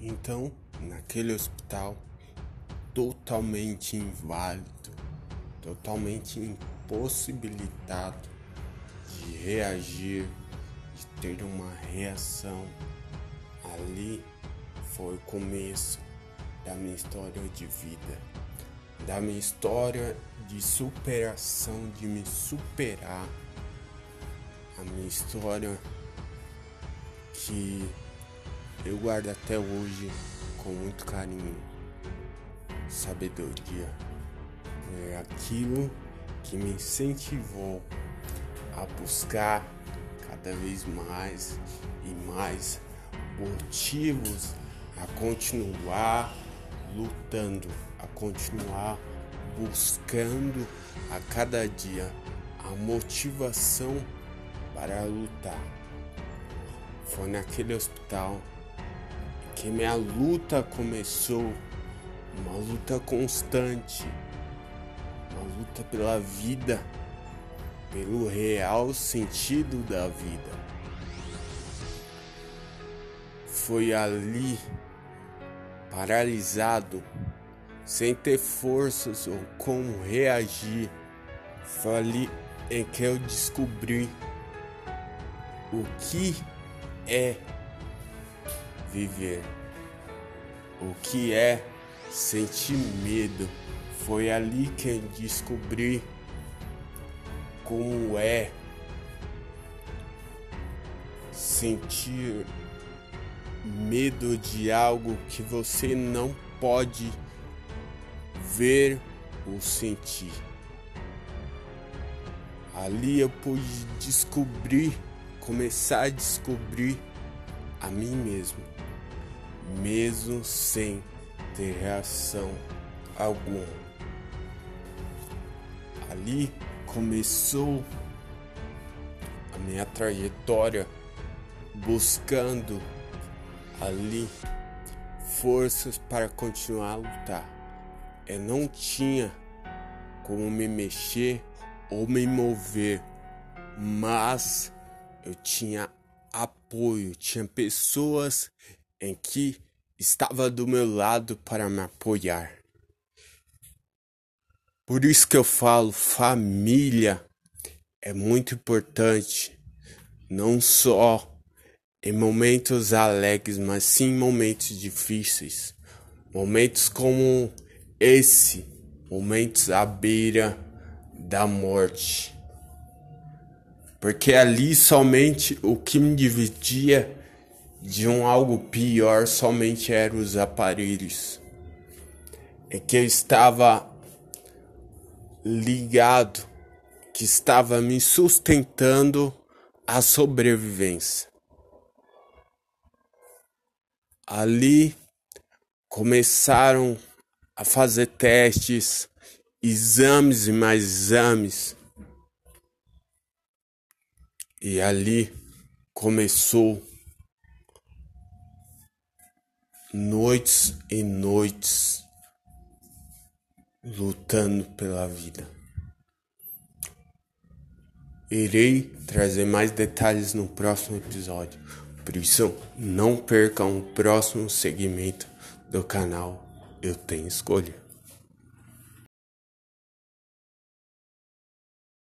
Então, naquele hospital, totalmente inválido, totalmente impossibilitado de reagir, de ter uma reação, ali foi o começo da minha história de vida, da minha história de superação, de me superar, a minha história que eu guardo até hoje com muito carinho, sabedoria. É aquilo que me incentivou a buscar cada vez mais e mais motivos a continuar lutando, a continuar buscando a cada dia a motivação para lutar. Foi naquele hospital que minha luta começou, uma luta constante, uma luta pela vida, pelo real sentido da vida. Foi ali, paralisado, sem ter forças ou como reagir, foi ali em que eu descobri o que é viver. O que é sentir medo? Foi ali que descobri como é sentir medo de algo que você não pode ver ou sentir. Ali eu pude descobrir, começar a descobrir a mim mesmo mesmo sem ter reação alguma. Ali começou a minha trajetória buscando ali forças para continuar a lutar. Eu não tinha como me mexer ou me mover, mas eu tinha apoio, tinha pessoas em que estava do meu lado para me apoiar. Por isso que eu falo, família é muito importante, não só em momentos alegres, mas sim em momentos difíceis. Momentos como esse, momentos à beira da morte. Porque ali somente o que me dividia de um algo pior somente eram os aparelhos. É que eu estava ligado, que estava me sustentando a sobrevivência. Ali começaram a fazer testes, exames e mais exames. E ali começou noites e noites lutando pela vida. Irei trazer mais detalhes no próximo episódio, por isso não percam o próximo segmento do canal Eu Tenho Escolha.